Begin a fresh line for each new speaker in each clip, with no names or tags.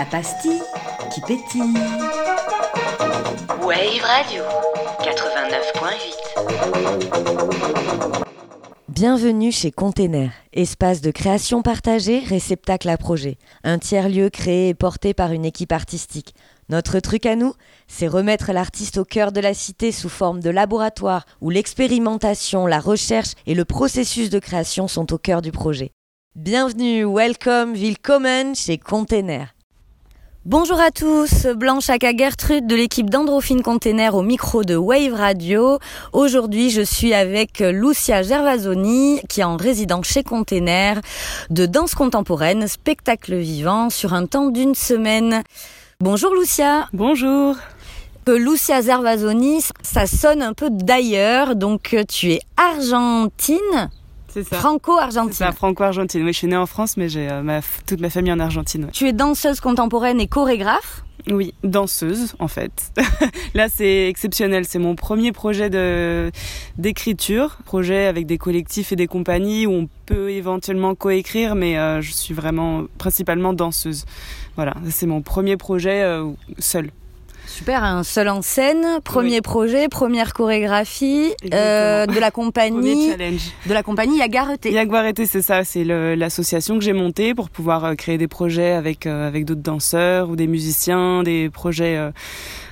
pastille qui pétille.
Wave Radio 89.8.
Bienvenue chez Container, espace de création partagée, réceptacle à projet. Un tiers-lieu créé et porté par une équipe artistique. Notre truc à nous, c'est remettre l'artiste au cœur de la cité sous forme de laboratoire où l'expérimentation, la recherche et le processus de création sont au cœur du projet. Bienvenue, welcome, willkommen chez Container. Bonjour à tous, Blanche Aka Gertrude de l'équipe d'Androphine Container au micro de Wave Radio. Aujourd'hui, je suis avec Lucia Gervasoni qui est en résidence chez Container de danse contemporaine, spectacle vivant sur un temps d'une semaine. Bonjour Lucia.
Bonjour.
Que Lucia Gervasoni, ça sonne un peu d'ailleurs, donc tu es argentine
c'est ça.
Franco-argentine.
C'est ça, franco-argentine. Oui, je suis née en France, mais j'ai euh, ma, toute ma famille en Argentine.
Tu es danseuse contemporaine et chorégraphe?
Oui, danseuse en fait. Là, c'est exceptionnel. C'est mon premier projet de d'écriture, projet avec des collectifs et des compagnies où on peut éventuellement coécrire, mais euh, je suis vraiment principalement danseuse. Voilà, c'est mon premier projet euh, seul.
Super, un seul en scène, premier projet, première chorégraphie euh, de la compagnie. De la compagnie Yagareté.
Yagareté, c'est ça, c'est l'association que j'ai montée pour pouvoir euh, créer des projets avec euh, avec d'autres danseurs ou des musiciens, des projets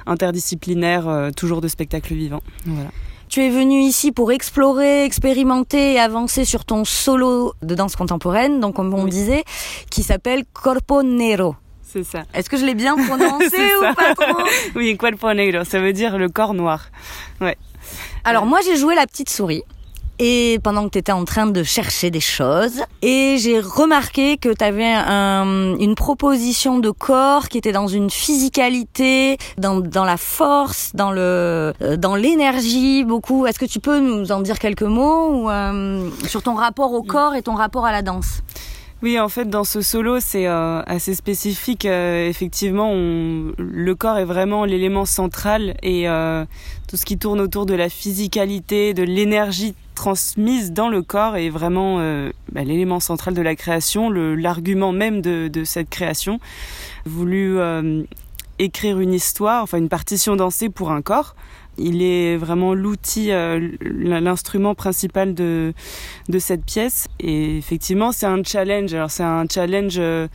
interdisciplinaires, toujours de spectacles vivants. Voilà.
Tu es venu ici pour explorer, expérimenter et avancer sur ton solo de danse contemporaine, donc comme on disait, qui s'appelle Corpo Nero.
C'est ça.
Est-ce que je l'ai bien prononcé ou pas trop
Oui, cuerpo negro, ça veut dire le corps noir. Ouais.
Alors moi j'ai joué la petite souris et pendant que tu étais en train de chercher des choses et j'ai remarqué que tu avais un, une proposition de corps qui était dans une physicalité, dans, dans la force, dans le euh, dans l'énergie beaucoup. Est-ce que tu peux nous en dire quelques mots ou, euh, sur ton rapport au corps et ton rapport à la danse?
Oui, en fait, dans ce solo, c'est euh, assez spécifique. Euh, effectivement, on, le corps est vraiment l'élément central et euh, tout ce qui tourne autour de la physicalité, de l'énergie transmise dans le corps est vraiment bah, l'élément central de la création, l'argument même de, de, cette création. Voulu écrire une histoire, enfin une partition dansée pour un corps il est vraiment l'outil, euh, l'instrument principal de, de cette pièce. Et effectivement, c'est un challenge. Alors c'est un challenge euh,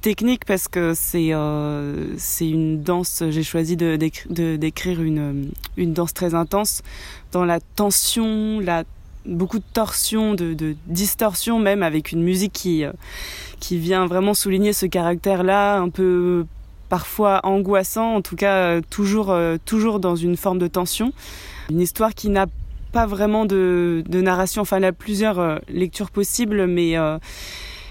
technique parce que c'est euh, c'est une danse. J'ai choisi de d'écrire une une danse très intense dans la tension, la beaucoup de torsion, de, de distorsion même avec une musique qui qui vient vraiment souligner ce caractère-là un peu parfois angoissant, en tout cas euh, toujours, euh, toujours dans une forme de tension. Une histoire qui n'a pas vraiment de, narration, enfin elle a plusieurs euh, lectures possibles, mais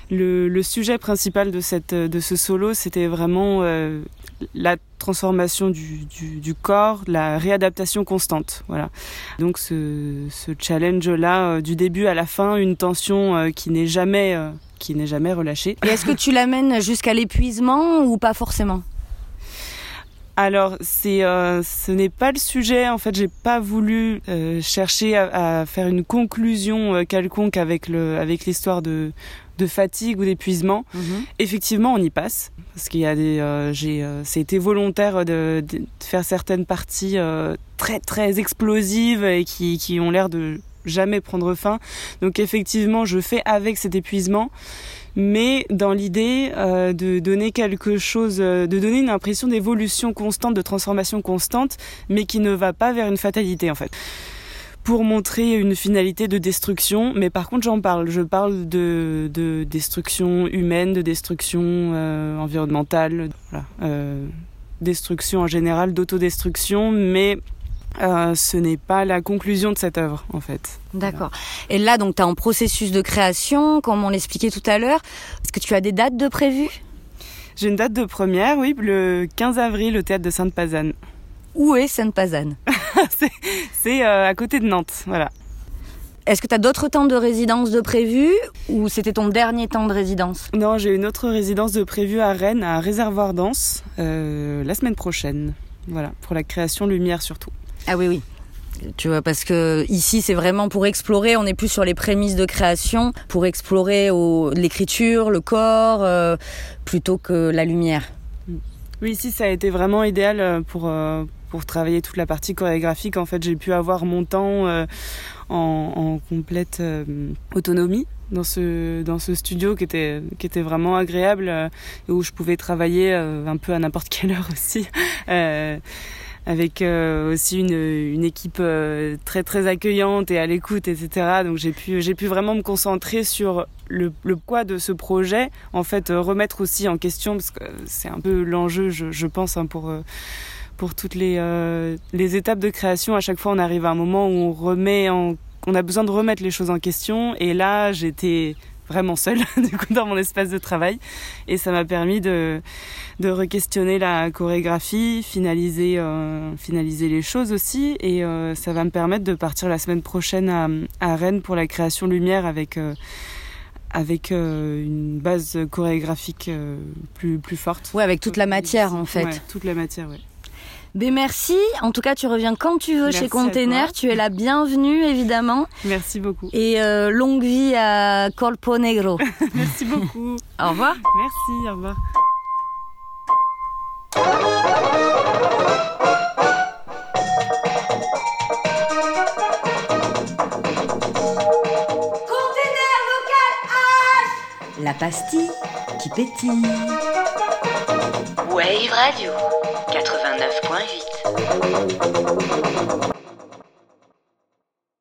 le, sujet principal de, cette, de ce solo, c'était vraiment la transformation du, du, corps, la réadaptation constante. Voilà. Donc ce, ce challenge-là, du début à la fin, une tension qui n'est jamais qui n'est jamais relâché.
Et est-ce que tu l'amènes jusqu'à l'épuisement ou pas forcément?
Alors, c'est, euh, ce n'est pas le sujet. En fait, j'ai pas voulu euh, chercher à, faire une conclusion euh, quelconque avec le, avec l'histoire de, de fatigue ou d'épuisement. Mhm. Effectivement, on y passe parce qu'il y a des, j'ai, c'est été volontaire de, de, faire certaines parties très très explosives et qui, qui ont l'air de jamais prendre fin. Donc effectivement, je fais avec cet épuisement, mais dans l'idée euh, de donner quelque chose, euh, de donner une impression d'évolution constante, de transformation constante, mais qui ne va pas vers une fatalité en fait pour montrer une finalité de destruction, mais par contre j'en parle. Je parle de, de destruction humaine, de destruction euh, environnementale, voilà, destruction en général, d'autodestruction, mais euh, ce n'est pas la conclusion de cette œuvre, en fait.
D'accord. Et là, donc, tu es en processus de création, comme on l'expliquait tout à l'heure. Est-ce que tu as des dates de prévues?
J'ai une date de première, oui, le 15 avril au théâtre de Sainte-Pazanne.
Où est Sainte-Pazanne?
C'est euh, à côté de Nantes, voilà.
Est-ce que tu as d'autres temps de résidence de prévu? Ou c'était ton dernier temps de résidence?
Non, j'ai une autre résidence de prévu à Rennes, à Réservoir Danse, euh, la semaine prochaine. Voilà, pour la création lumière surtout.
Ah oui, oui. Tu vois, parce que ici, c'est vraiment pour explorer. On est plus sur les prémices de création, pour explorer l'écriture, le corps, euh, plutôt que la lumière.
Oui, si ça a été vraiment idéal pour pour travailler toute la partie chorégraphique. En fait, j'ai pu avoir mon temps euh, en, complète euh, autonomie dans ce dans ce studio qui était qui était vraiment agréable euh, et où je pouvais travailler un peu à n'importe quelle heure aussi avec aussi une, équipe très très accueillante et à l'écoute etc donc j'ai pu pu vraiment me concentrer sur le, le poids de ce projet en fait remettre aussi en question parce que c'est un peu l'enjeu je, pense hein, pour pour toutes les, euh, les étapes de création. À chaque fois, on arrive à un moment où on remet on a besoin de remettre les choses en question. Et là, j'étais vraiment seule du coup dans mon espace de travail et ça m'a permis de de re-questionner la chorégraphie, finaliser euh, finaliser les choses aussi et euh, ça va me permettre de partir la semaine prochaine à, à Rennes pour la création lumière avec euh, avec une base chorégraphique plus plus forte.
Ouais, avec toute la matière en fait.
Ouais, toute la matière, ouais.
Ben merci. En tout cas, tu reviens quand tu veux merci chez Container. Tu es la bienvenue, évidemment.
Merci beaucoup.
Et euh, longue vie à Colpo Negro.
merci beaucoup.
au revoir.
Merci, au revoir.
Container local H
La pastille qui pétille.
Wave Radio 89.8